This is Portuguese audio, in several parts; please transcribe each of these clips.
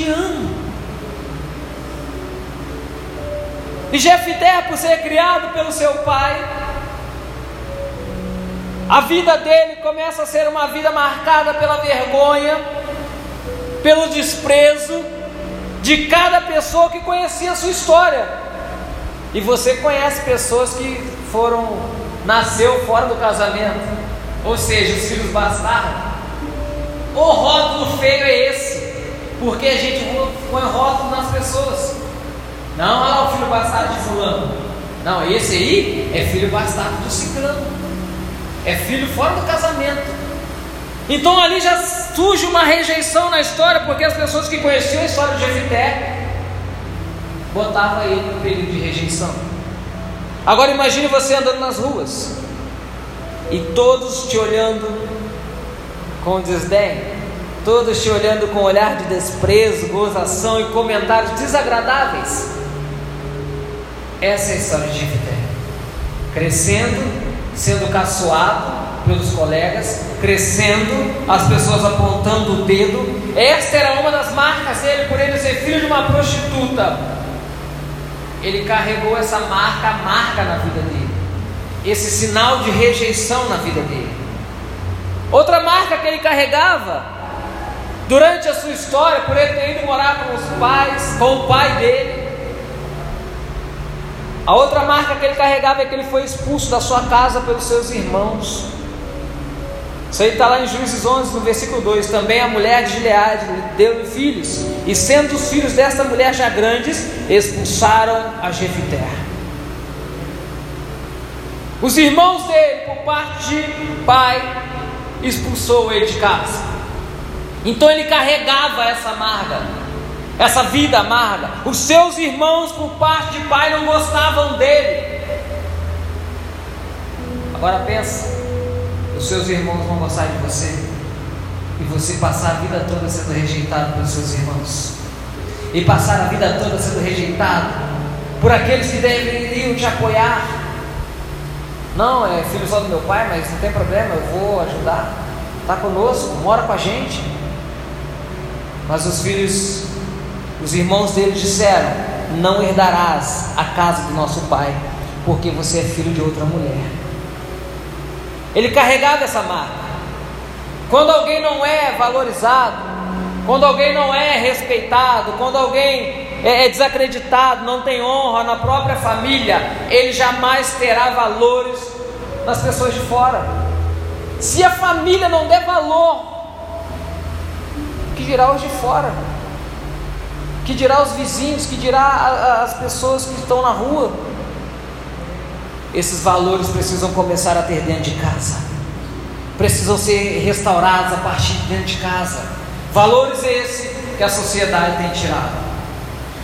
te amo. E Jefité, por ser criado pelo seu pai, a vida dele começa a ser uma vida marcada pela vergonha, pelo desprezo de cada pessoa que conhecia a sua história. E você conhece pessoas que foram nasceu fora do casamento, ou seja, os filhos bastardos. O rótulo feio é esse, porque a gente põe rótulo nas pessoas. Não, lá o filho bastardo de fulano. Não, esse aí é filho bastardo do ciclano. É filho fora do casamento. Então ali já surge uma rejeição na história, porque as pessoas que conheciam a história de Jefité botavam ele no período de rejeição. Agora imagine você andando nas ruas e todos te olhando com desdém, todos te olhando com olhar de desprezo, gozação e comentários desagradáveis. Essa é a história de Jefité. Crescendo, sendo caçoado, pelos colegas, crescendo, as pessoas apontando o dedo. Esta era uma das marcas dele, por ele ser filho de uma prostituta. Ele carregou essa marca, marca na vida dele, esse sinal de rejeição na vida dele. Outra marca que ele carregava durante a sua história, por ele ter ido morar com os pais, com o pai dele. A outra marca que ele carregava é que ele foi expulso da sua casa pelos seus irmãos. Isso aí está lá em Juízes 11, no versículo 2. Também a mulher de Gileade deu-lhe filhos, e sendo os filhos desta mulher já grandes, expulsaram a Jefité. Os irmãos dele, por parte de pai, expulsou ele de casa. Então ele carregava essa amarga, essa vida amarga. Os seus irmãos, por parte de pai, não gostavam dele. Agora pensa, os seus irmãos vão gostar de você, e você passar a vida toda sendo rejeitado pelos seus irmãos, e passar a vida toda sendo rejeitado por aqueles que deveriam te apoiar. Não, é filho só do meu pai, mas não tem problema, eu vou ajudar. Está conosco, mora com a gente. Mas os filhos, os irmãos dele disseram: Não herdarás a casa do nosso pai, porque você é filho de outra mulher. Ele carregava essa marca. Quando alguém não é valorizado, quando alguém não é respeitado, quando alguém é, é desacreditado, não tem honra na própria família, ele jamais terá valores nas pessoas de fora. Se a família não der valor, dirá os de fora? Que dirá os vizinhos? Que dirá as pessoas que estão na rua? Esses valores precisam começar a ter dentro de casa, precisam ser restaurados a partir de dentro de casa. Valores esses que a sociedade tem tirado,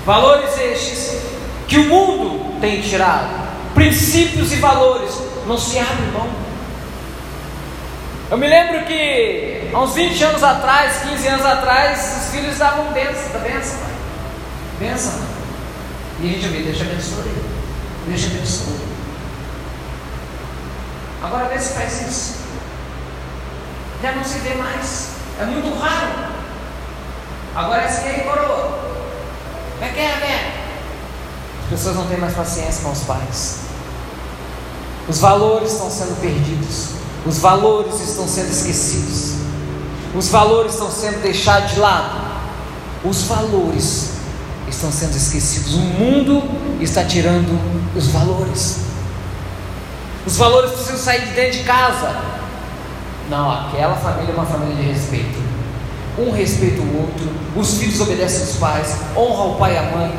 valores estes que o mundo tem tirado, princípios e valores não se abrem mão. Eu me lembro que há uns 20 anos atrás, 15 anos atrás, os filhos davam bênção, da bênção, pai. Bênção. E a gente ouvia, deixa abençoe, deixa abençoe. Agora vê se faz isso. Já não se vê mais. É muito raro. Agora é assim aí, coroa. Que é, velho? As pessoas não têm mais paciência com os pais. Os valores estão sendo perdidos. Os valores estão sendo esquecidos. Os valores estão sendo deixados de lado. Os valores estão sendo esquecidos. O mundo está tirando os valores. Os valores precisam sair de dentro de casa. Não, aquela família é uma família de respeito. Um respeita o outro. Os filhos obedecem os pais. Honra o pai e a mãe.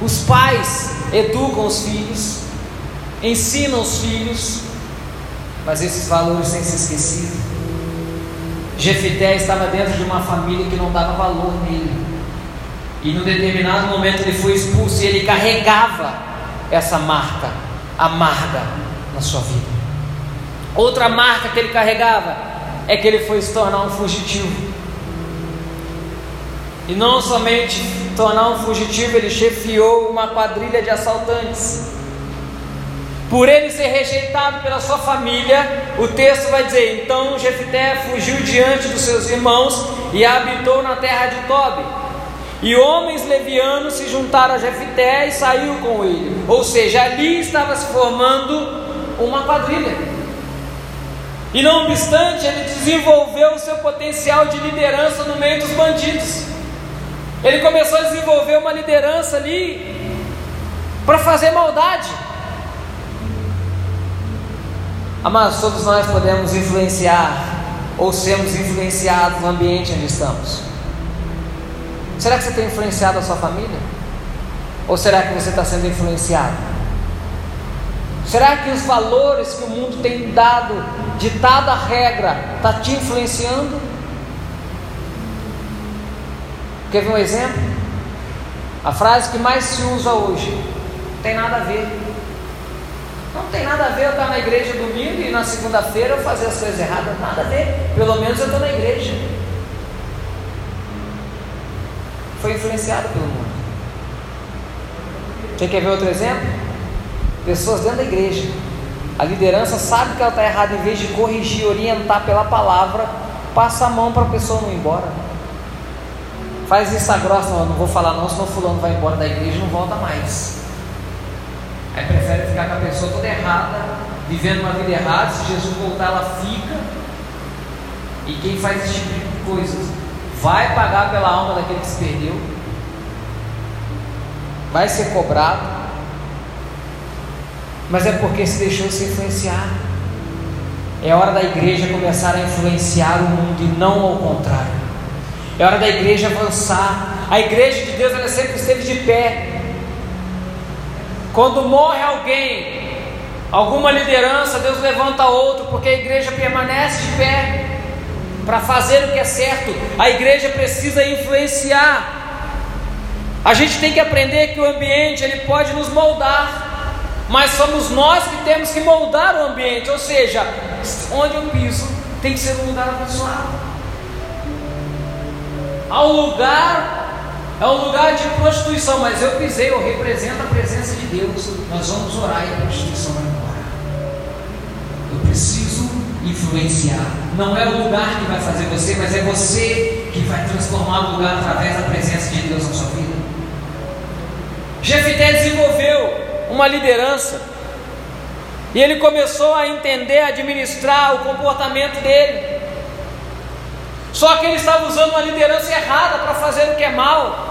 Os pais educam os filhos. Ensinam os filhos. Mas esses valores têm se esquecido. Jefité estava dentro de uma família que não dava valor nele. E num determinado momento ele foi expulso e ele carregava essa marca amarga na sua vida. Outra marca que ele carregava é que ele foi se tornar um fugitivo. E não somente tornar um fugitivo, ele chefiou uma quadrilha de assaltantes. Por ele ser rejeitado pela sua família, o texto vai dizer: Então Jefté fugiu diante dos seus irmãos e habitou na terra de Tobi. E homens levianos se juntaram a Jefité e saiu com ele. Ou seja, ali estava se formando uma quadrilha. E não obstante, ele desenvolveu o seu potencial de liderança no meio dos bandidos. Ele começou a desenvolver uma liderança ali para fazer maldade. Mas todos nós podemos influenciar ou sermos influenciados no ambiente onde estamos. Será que você tem influenciado a sua família? Ou será que você está sendo influenciado? Será que os valores que o mundo tem dado, ditado a regra, está te influenciando? Quer ver um exemplo? A frase que mais se usa hoje: tem nada a ver. Não tem nada a ver eu estar na igreja domingo e na segunda-feira eu fazer as coisas erradas. Nada a ver. Pelo menos eu estou na igreja. Foi influenciado pelo mundo. Você quer ver outro exemplo? Pessoas dentro da igreja. A liderança sabe que ela está errada, em vez de corrigir, orientar pela palavra, passa a mão para a pessoa não ir embora. Faz isso a grossa, não, não vou falar não, senão fulano vai embora da igreja e não volta mais. Aí prefere ficar com a pessoa toda errada, vivendo uma vida errada. Se Jesus voltar, ela fica. E quem faz esse tipo de coisas vai pagar pela alma daquele que se perdeu, vai ser cobrado, mas é porque se deixou se influenciar. É hora da igreja começar a influenciar o mundo e não ao contrário. É hora da igreja avançar. A igreja de Deus ela sempre esteve de pé. Quando morre alguém, alguma liderança, Deus levanta outro, porque a igreja permanece de pé para fazer o que é certo. A igreja precisa influenciar. A gente tem que aprender que o ambiente ele pode nos moldar, mas somos nós que temos que moldar o ambiente. Ou seja, onde eu piso tem que ser um lugar abençoado. Há um lugar é um lugar de prostituição, mas eu pisei, eu represento a presença de Deus. Nós vamos orar e a prostituição vai embora. Eu preciso influenciar. Não é o lugar que vai fazer você, mas é você que vai transformar o lugar através da presença de Deus na sua vida. Jefité desenvolveu uma liderança e ele começou a entender, a administrar o comportamento dele. Só que ele estava usando uma liderança errada para fazer o que é mal.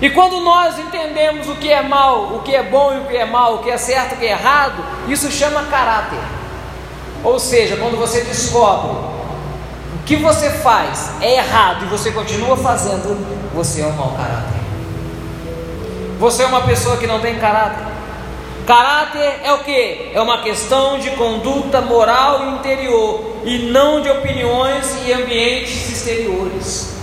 E quando nós entendemos o que é mal, o que é bom e o que é mal, o que é certo e o que é errado, isso chama caráter. Ou seja, quando você descobre o que você faz é errado e você continua fazendo, você é um mau caráter. Você é uma pessoa que não tem caráter. Caráter é o que? É uma questão de conduta moral interior e não de opiniões e ambientes exteriores.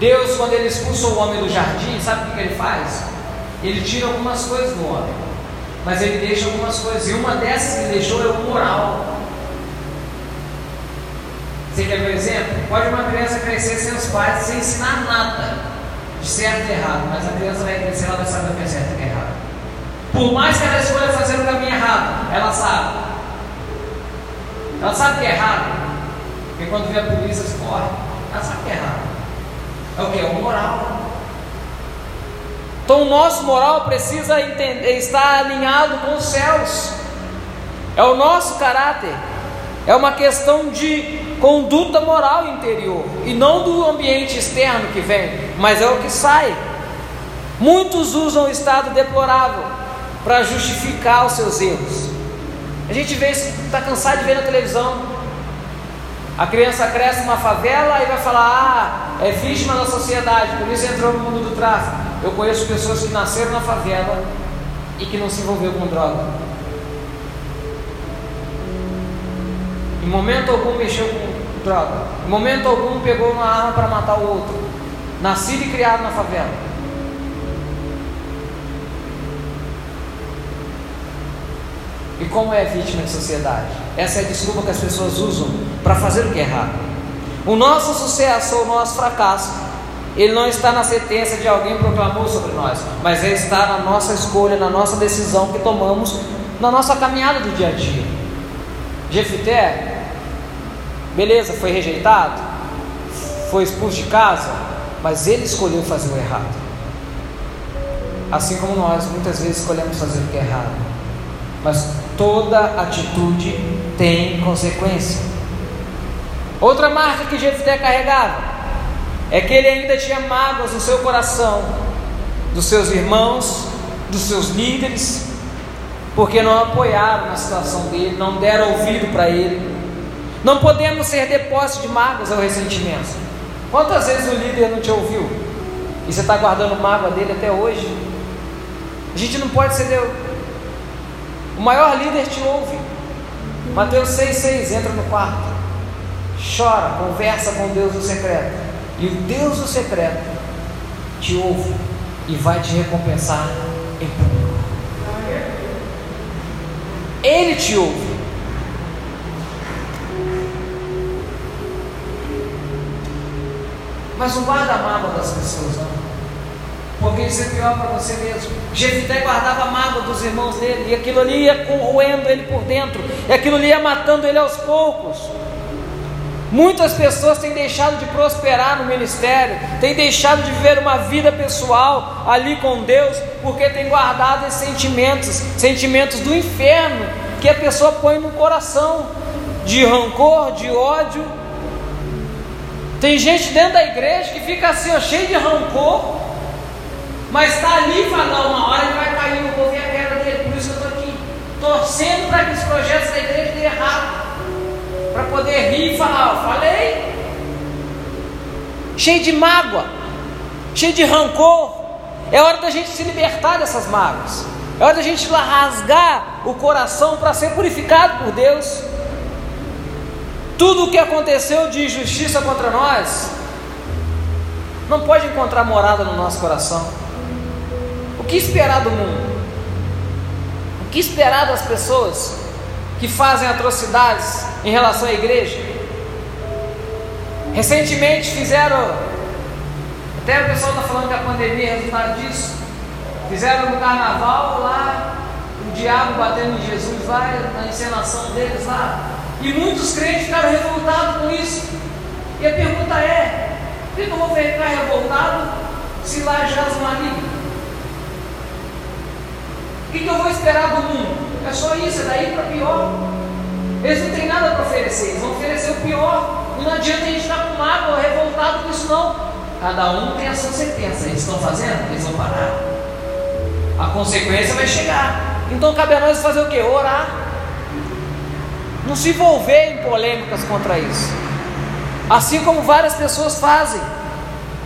Deus, quando ele expulsa o homem do jardim, sabe o que, ele faz? Ele tira algumas coisas do homem, mas ele deixa algumas coisas, e uma dessas que ele deixou é o moral. Você quer ver um exemplo? Pode uma criança crescer sem os pais, sem ensinar nada de certo e errado, mas a criança vai crescer, ela vai saber o que é certo e o que é errado. Por mais que ela escolha fazer o caminho errado, ela sabe. Ela sabe que é errado. Porque quando vê a polícia, corre. Ela sabe que é errado. É o que? É o moral. Então o nosso moral precisa entender, estar alinhado com os céus. É o nosso caráter. É uma questão de conduta moral interior e não do ambiente externo que vem, mas é o que sai. Muitos usam o estado deplorável para justificar os seus erros. A gente vê isso, está cansado de ver na televisão. A criança cresce numa favela e vai falar: ah, é vítima da sociedade, por isso entrou no mundo do tráfico. Eu conheço pessoas que nasceram na favela e que não se envolveu com droga. Em momento algum mexeu com droga. Em momento algum pegou uma arma para matar o outro. Nascido e criado na favela. E como é vítima de sociedade? Essa é a desculpa que as pessoas usam para fazer o que é errado. O nosso sucesso ou o nosso fracasso, ele não está na sentença de alguém proclamou sobre nós, mas ele está na nossa escolha, na nossa decisão que tomamos na nossa caminhada do dia a dia. Jefité, beleza, foi rejeitado? foi expulso de casa, mas ele escolheu fazer o errado. Assim como nós muitas vezes escolhemos fazer o que é errado. Mas toda atitude tem consequência. Outra marca que Jefté carregava é que ele ainda tinha mágoas no seu coração dos seus irmãos, dos seus líderes, porque não apoiaram na situação dele, não deram ouvido para ele. Não podemos ser depósito de mágoas ou ressentimentos. Quantas vezes o líder não te ouviu? E você está guardando mágoa dele até hoje? A gente não pode ser. O maior líder te ouve. Mateus 6,6 entra no quarto, chora, conversa com Deus no secreto. E o Deus do secreto te ouve e vai te recompensar em público. Ele te ouve. Mas não guarda a mágoa das pessoas, não. Porque isso é pior para você mesmo. Jefité guardava a mágoa dos irmãos dele, e aquilo ali ia corroendo ele por dentro, e aquilo ali ia matando ele aos poucos. Muitas pessoas têm deixado de prosperar no ministério, têm deixado de viver uma vida pessoal ali com Deus, porque têm guardado esses sentimentos, sentimentos do inferno, que a pessoa põe no coração, de rancor, de ódio. Tem gente dentro da igreja que fica assim, ó, cheio de rancor, mas está ali e fala: não, uma hora ele vai cair, eu vou ver a queda dele, por isso eu estou aqui, torcendo para que os projetos da igreja dêem errado para poder rir e falar: falei. Cheio de mágoa, cheio de rancor. É hora da gente se libertar dessas mágoas. É hora da gente rasgar o coração para ser purificado por Deus. Tudo o que aconteceu de injustiça contra nós não pode encontrar morada no nosso coração. O que esperar do mundo? O que esperar das pessoas que fazem atrocidades em relação à igreja. Recentemente fizeram, até o pessoal está falando que a pandemia é resultado disso. Fizeram no carnaval lá, o diabo batendo em Jesus lá, na encenação deles lá. E muitos crentes ficaram revoltados com isso. E a pergunta é: por que eu vou ficar revoltado se lá jaz o maligno? O que eu vou esperar do mundo? É só isso, é daí para pior. Eles não têm nada para oferecer, eles vão oferecer o pior. E não adianta a gente estar com mágoa, revoltado com isso, não. Cada um tem a sua sentença. Eles estão fazendo, eles vão parar. A consequência vai chegar. Então cabe a nós fazer o que? Orar. Não se envolver em polêmicas contra isso. Assim como várias pessoas fazem.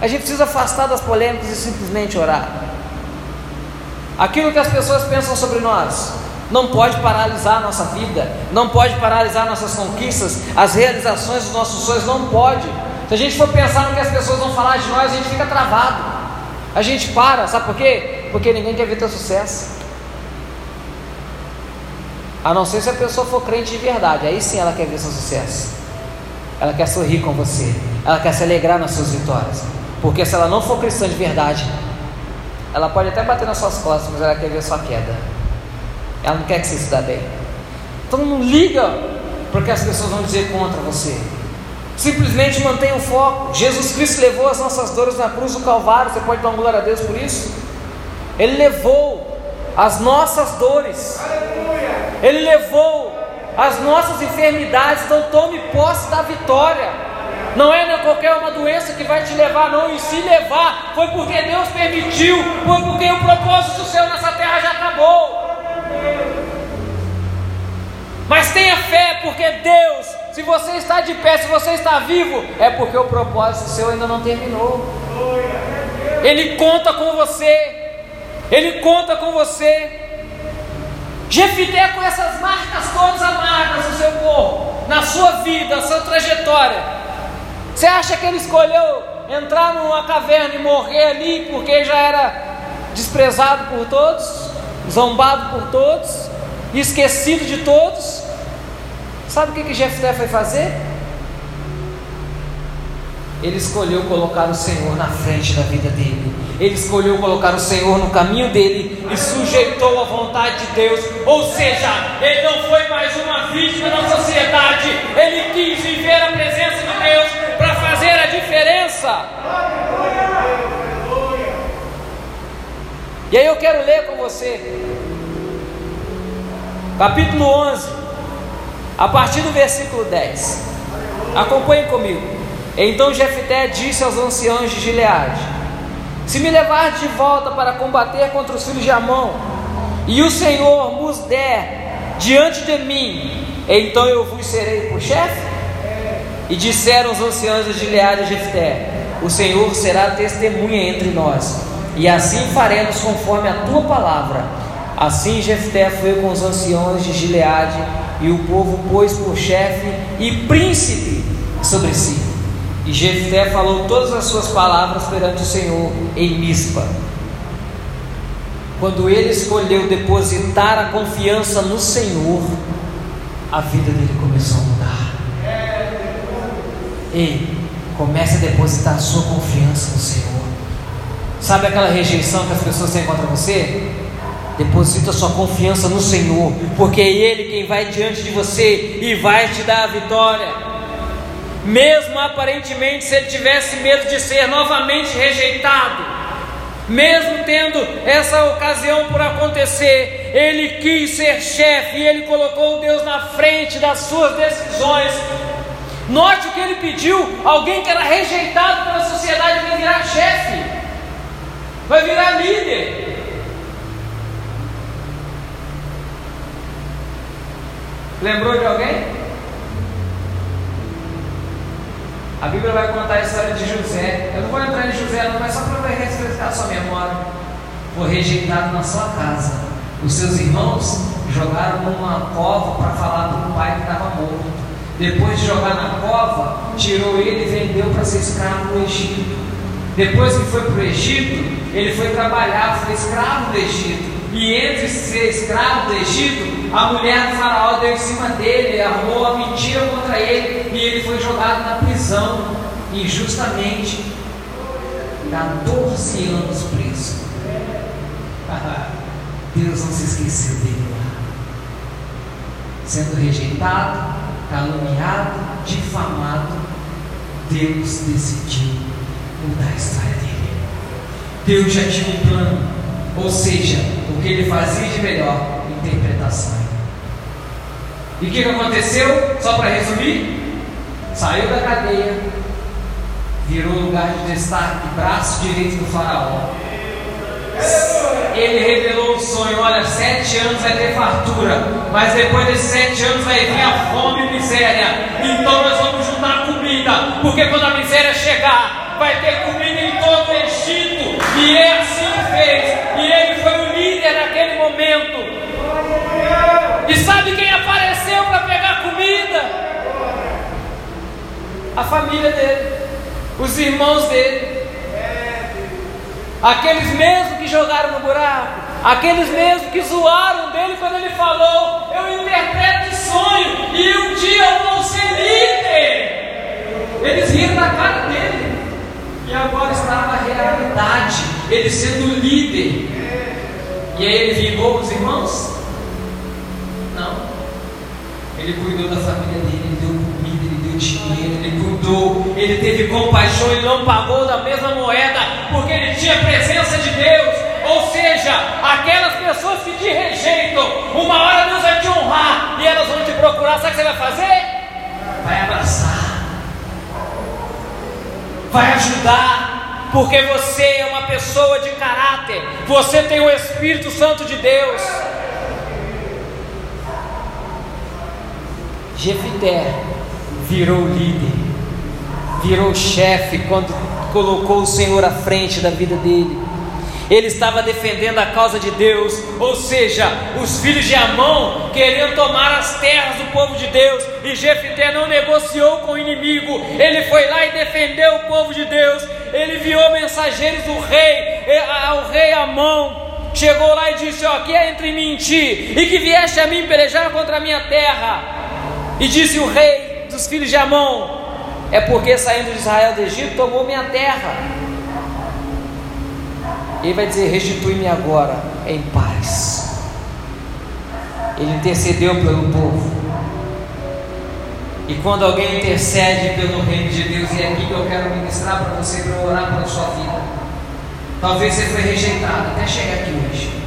A gente precisa afastar das polêmicas e simplesmente orar. Aquilo que as pessoas pensam sobre nós, não pode paralisar a nossa vida, não pode paralisar nossas conquistas, as realizações dos nossos sonhos, não pode. Se a gente for pensar no que as pessoas vão falar de nós, a gente fica travado, a gente para, sabe por quê? Porque ninguém quer ver teu sucesso. A não ser se a pessoa for crente de verdade, aí sim ela quer ver seu sucesso. Ela quer sorrir com você, ela quer se alegrar nas suas vitórias. Porque se ela não for cristã de verdade, ela pode até bater nas suas costas, mas ela quer ver sua queda. Ela não quer que você se dê bem. Então não liga porque as pessoas vão dizer contra você. Simplesmente mantenha o foco. Jesus Cristo levou as nossas dores na cruz do Calvário. Você pode dar uma glória a Deus por isso? Ele levou as nossas dores. Ele levou as nossas enfermidades. Então tome posse da vitória. Não é qualquer uma doença que vai te levar, não. E se levar, foi porque Deus permitiu, foi porque o propósito do céu nessa terra já acabou. Mas tenha fé, porque Deus, se você está de pé, se você está vivo, é porque o propósito seu ainda não terminou. Ele conta com você, ele conta com você. Jefité com essas marcas todas amargas no seu corpo, na sua vida, na sua trajetória. Você acha que ele escolheu entrar numa caverna e morrer ali porque já era desprezado por todos? zombado por todos, esquecido de todos. Sabe o que, que Jefté foi fazer? Ele escolheu colocar o Senhor na frente da vida dele. Ele escolheu colocar o Senhor no caminho dele e sujeitou a vontade de Deus. Ou seja, ele não foi mais uma vítima da sociedade. Ele quis viver a presença de Deus para fazer a diferença. E aí eu quero ler com você, capítulo 11, a partir do versículo 10. Acompanhe comigo. Então Jefté disse aos anciãos de Gileade: Se me levar de volta para combater contra os filhos de Amon, e o Senhor nos der diante de mim, então eu vos serei por chefe? E disseram os anciãos de Gileade a Jefté: O Senhor será testemunha entre nós e assim faremos conforme a tua palavra. Assim Jefté foi com os anciões de Gileade, e o povo pôs por chefe e príncipe sobre si. E Jefté falou todas as suas palavras perante o Senhor em Mispa. Quando ele escolheu depositar a confiança no Senhor, a vida dele começou a mudar. Ei, comece a depositar a sua confiança no Senhor. Sabe aquela rejeição que as pessoas têm contra você? Deposita sua confiança no Senhor, porque é Ele quem vai diante de você e vai te dar a vitória. Mesmo aparentemente, se ele tivesse medo de ser novamente rejeitado, mesmo tendo essa ocasião por acontecer, ele quis ser chefe e ele colocou Deus na frente das suas decisões. Note que ele pediu alguém que era rejeitado pela sociedade para virar chefe vai virar líder. Lembrou de alguém? A Bíblia vai contar a história de José. Eu não vou entrar em José, não, mas só para refrescar a sua memória. Foi rejeitado na sua casa. Os seus irmãos jogaram numa cova para falar do pai que estava morto. Depois de jogar na cova, tirou ele e vendeu para ser escravo no Egito. Depois que foi para o Egito, ele foi trabalhar, foi escravo do Egito. E entre ser escravo do Egito, a mulher do faraó deu em cima dele, arrumou uma mentira contra ele, e ele foi jogado na prisão, injustamente. 14 anos preso. Deus não se esqueceu dele lá. Sendo rejeitado, caluniado, difamado, Deus decidiu mudar a história dele. Deus já tinha um plano, ou seja, o que ele fazia de melhor, interpretação. E o que, aconteceu? Só para resumir, saiu da cadeia, virou lugar de destaque, braço direito do faraó. Ele revelou o sonho: olha, sete anos vai ter fartura, mas depois desses sete anos vai vir a fome e miséria. Então nós vamos juntar comida, porque quando a miséria chegar, vai ter comida em todo o Egito. E é assim fez. E ele foi o líder naquele momento. E sabe quem apareceu para pegar comida? A família dele, os irmãos dele. Aqueles mesmos que jogaram no buraco, aqueles mesmos que zoaram dele quando ele falou: Eu interpreto sonho e um dia eu vou ser líder. Eles riram na cara dele. E agora está na realidade, ele sendo líder. E aí ele vingou os irmãos? Não. Ele cuidou da família dele, ele deu comida, ele deu dinheiro, ele cuidou, ele teve compaixão, ele não pagou da mesma moeda, porque ele tinha a presença de Deus. Ou seja, aquelas pessoas que te rejeitam, uma hora Deus vai te honrar e elas vão te procurar, sabe o que você vai fazer? Vai abraçar vai ajudar, porque você é uma pessoa de caráter, você tem o Espírito Santo de Deus. Jefité virou líder, virou chefe quando colocou o Senhor à frente da vida dele ele estava defendendo a causa de Deus, ou seja, os filhos de Amão queriam tomar as terras do povo de Deus, e Jefité não negociou com o inimigo, ele foi lá e defendeu o povo de Deus, ele enviou mensageiros do rei, ao rei Amão, chegou lá e disse: Ó, que é entre mim e ti, e que vieste a mim pelejar contra a minha terra, e disse o rei dos filhos de Amão: É porque saindo de Israel do Egito tomou minha terra. Ele vai dizer: Restitui-me agora em paz. Ele intercedeu pelo povo. E quando alguém intercede pelo reino de Deus e você aqui que eu quero ministrar para você, para orar pela sua vida. Talvez você foi rejeitado até chegar aqui hoje.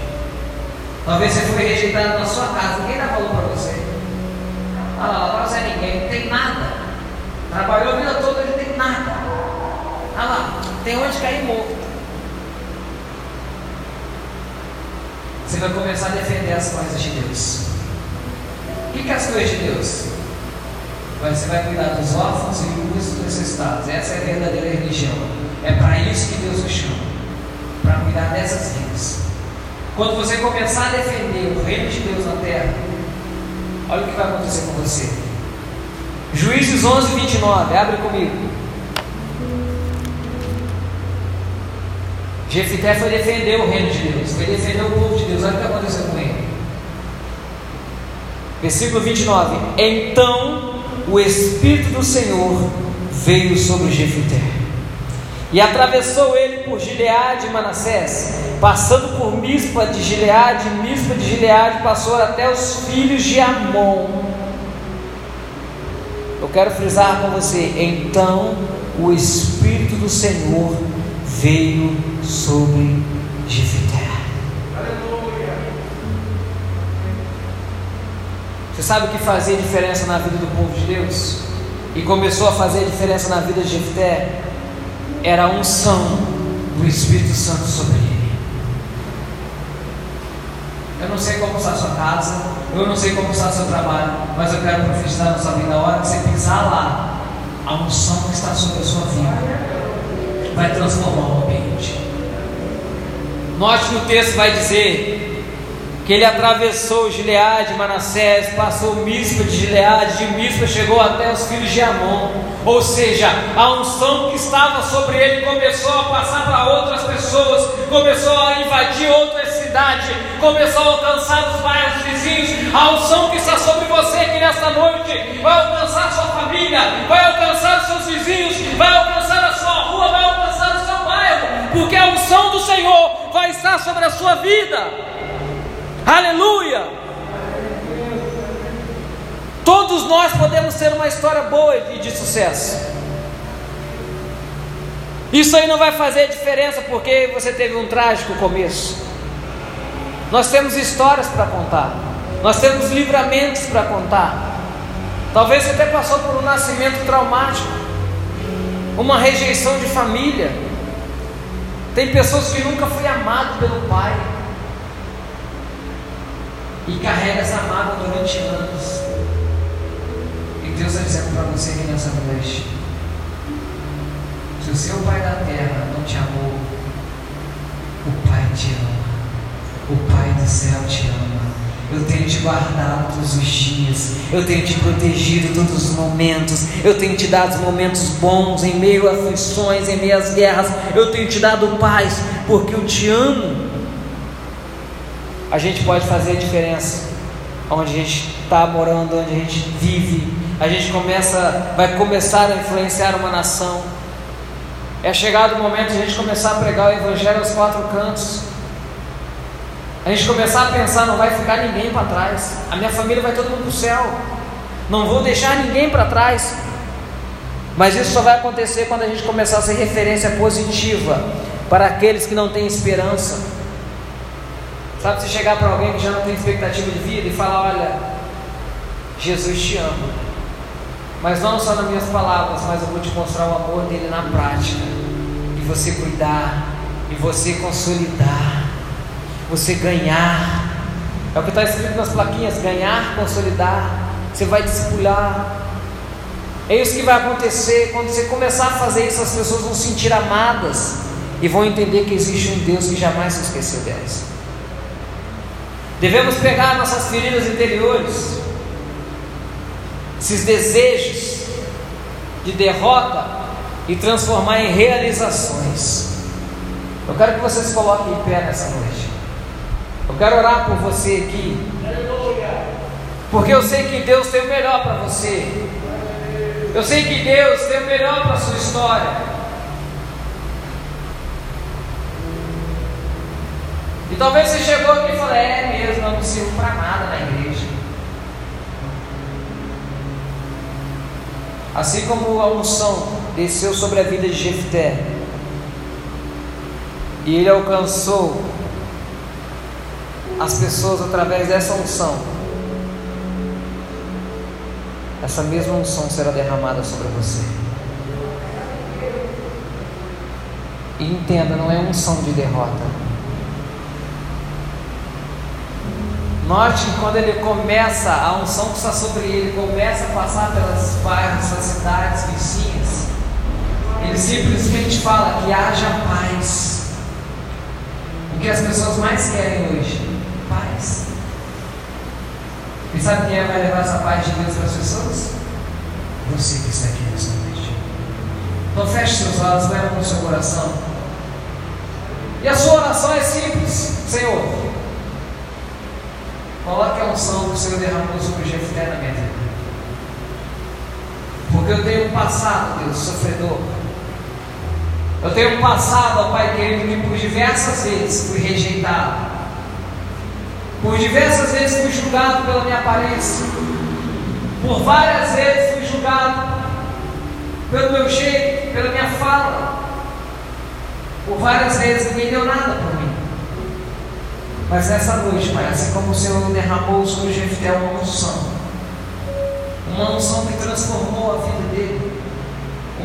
Talvez você foi rejeitado na sua casa, ninguém dá valor para você. Ah, lá, você é ninguém, não tem nada. Trabalhou a vida toda, não tem nada. Ah lá, tem onde cair morto. Você vai começar a defender as coisas de Deus. O que, é as coisas de Deus? Você vai cuidar dos órfãos e dos necessitados. Essa é a verdadeira religião. É para isso que Deus o chama. Para cuidar dessas vidas. Quando você começar a defender o reino de Deus na terra, olha o que vai acontecer com você. Juízes 11, 29, abre comigo. Jefité foi defender o reino de Deus, foi defender o povo de Deus. Olha o que aconteceu com ele. Versículo 29. Então o Espírito do Senhor veio sobre Jefité. E atravessou ele por Gileade e Manassés, passando por Mispa de Gileade, Mispa de Gileade passou até os filhos de Amon. Eu quero frisar com você, então o Espírito do Senhor veio sobre Jefité. Você sabe o que fazia diferença na vida do povo de Deus? E começou a fazer diferença na vida de Jefté? Era a unção do Espírito Santo sobre ele. Eu não sei como está a sua casa, eu não sei como está o seu trabalho, mas eu quero profetizar na sua vida. A hora que você pisar lá, a unção que está sobre a sua vida vai transformar o ambiente. Note que o texto vai dizer que ele atravessou Gileade, Manassés, passou Mispa de Gileade, de Mispa chegou até os filhos de Amon. Ou seja, a unção que estava sobre ele começou a passar para outras pessoas, começou a invadir outras cidades, começou a alcançar os bairros vizinhos. A unção que está sobre você aqui nesta noite vai alcançar sua família, vai alcançar seus vizinhos, vai alcançar a sua rua, vai alcançar porque a unção do Senhor vai estar sobre a sua vida. Aleluia! Todos nós podemos ter uma história boa e de sucesso. Isso aí não vai fazer diferença porque você teve um trágico começo. Nós temos histórias para contar, nós temos livramentos para contar. Talvez você até passou por um nascimento traumático, uma rejeição de família. Tem pessoas que nunca foi amado pelo pai e carrega essa mágoa durante anos. E Deus está dizendo para você que nessa noite: se o seu pai da terra não te amou, o Pai te ama, o Pai do céu te ama. Eu tenho te guardado todos os dias, eu tenho te protegido todos os momentos, eu tenho te dado momentos bons em meio a aflições, em meio às guerras, eu tenho te dado paz, porque eu te amo a gente pode fazer a diferença onde a gente está morando, onde a gente vive. A gente começa, vai começar a influenciar uma nação. É chegado o momento de a gente começar a pregar o Evangelho aos quatro cantos. A gente começar a pensar, não vai ficar ninguém para trás. A minha família vai todo mundo para o céu. Não vou deixar ninguém para trás. Mas isso só vai acontecer quando a gente começar a ser referência positiva para aqueles que não têm esperança. Sabe, se chegar para alguém que já não tem expectativa de vida e falar: Olha, Jesus te ama, mas não só nas minhas palavras, mas eu vou te mostrar o amor dele na prática, e você cuidar, e você consolidar, você ganhar. É o que está escrito nas plaquinhas: ganhar, consolidar. Você vai discipular. É isso que vai acontecer quando você começar a fazer isso. As pessoas vão se sentir amadas e vão entender que existe um Deus que jamais se esqueceu delas. Devemos pegar nossas feridas interiores, esses desejos de derrota e transformar em realizações. Eu quero que você se coloque em pé nessa noite. Eu quero orar por você aqui. Porque eu sei que Deus tem o melhor para você. Eu sei que Deus tem o melhor para a sua história. E talvez você chegou aqui e falou: É mesmo, eu não sirvo para nada na igreja. Assim como a unção desceu sobre a vida de Jefté. E ele alcançou as pessoas através dessa unção. Essa mesma unção será derramada sobre você. E entenda, não é unção de derrota. Note que quando ele começa, a unção que está sobre ele começa a passar pelas bairros, pelas cidades vizinhas, ele simplesmente fala que haja paz. O que as pessoas mais querem hoje? Paz. E sabe quem é vai levar essa paz de Deus para as pessoas? Você que está aqui nessa noite. Então feche seus olhos, leva no seu coração. E a sua oração é simples, Senhor. Coloque a unção que o Senhor derramou sobre o Jefté na minha vida. Porque eu tenho um passado, Deus, sofredor. Eu tenho um passado, ó Pai querido, que por diversas vezes fui rejeitado. Por diversas vezes fui julgado pela minha aparência. Por várias vezes fui julgado pelo meu jeito, pela minha fala. Por várias vezes ninguém deu nada por mim. Mas nessa noite, Pai, assim como o Senhor derramou sobre Jefté uma unção, uma unção que transformou a vida dele,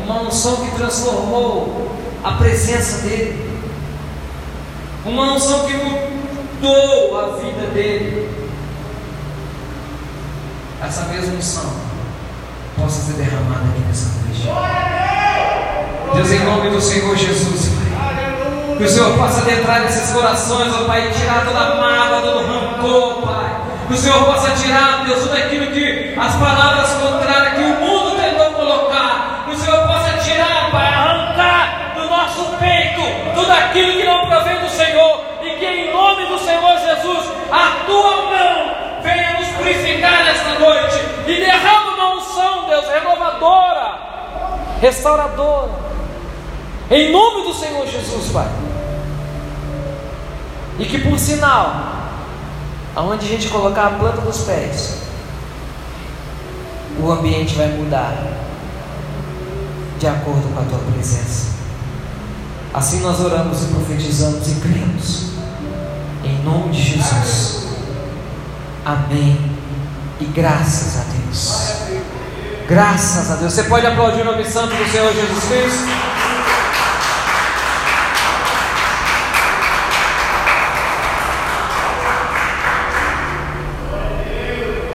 uma unção que transformou a presença dele, uma unção que mudou a vida dele. Essa mesma unção possa ser derramada aqui nessa noite. Deus, em nome do Senhor Jesus, Pai. Que o Senhor possa adentrar nesses corações, ó Pai, e tirar toda a mágoa, todo rancor, Pai. Que o Senhor possa tirar, Deus, tudo aquilo que as palavras contrárias que o mundo tentou colocar. Que o Senhor possa tirar, Pai, arrancar do nosso peito tudo aquilo que Senhor Jesus, a tua mão venha nos purificar nesta noite. E derrama uma unção, Deus, renovadora, restauradora. Em nome do Senhor Jesus, Pai. E que por sinal, aonde a gente colocar a planta dos pés, o ambiente vai mudar de acordo com a tua presença. Assim nós oramos e profetizamos e cremos. Em nome de Jesus. Amém. E graças a Deus. Graças a Deus. Você pode aplaudir o nome santo do Senhor Jesus Cristo?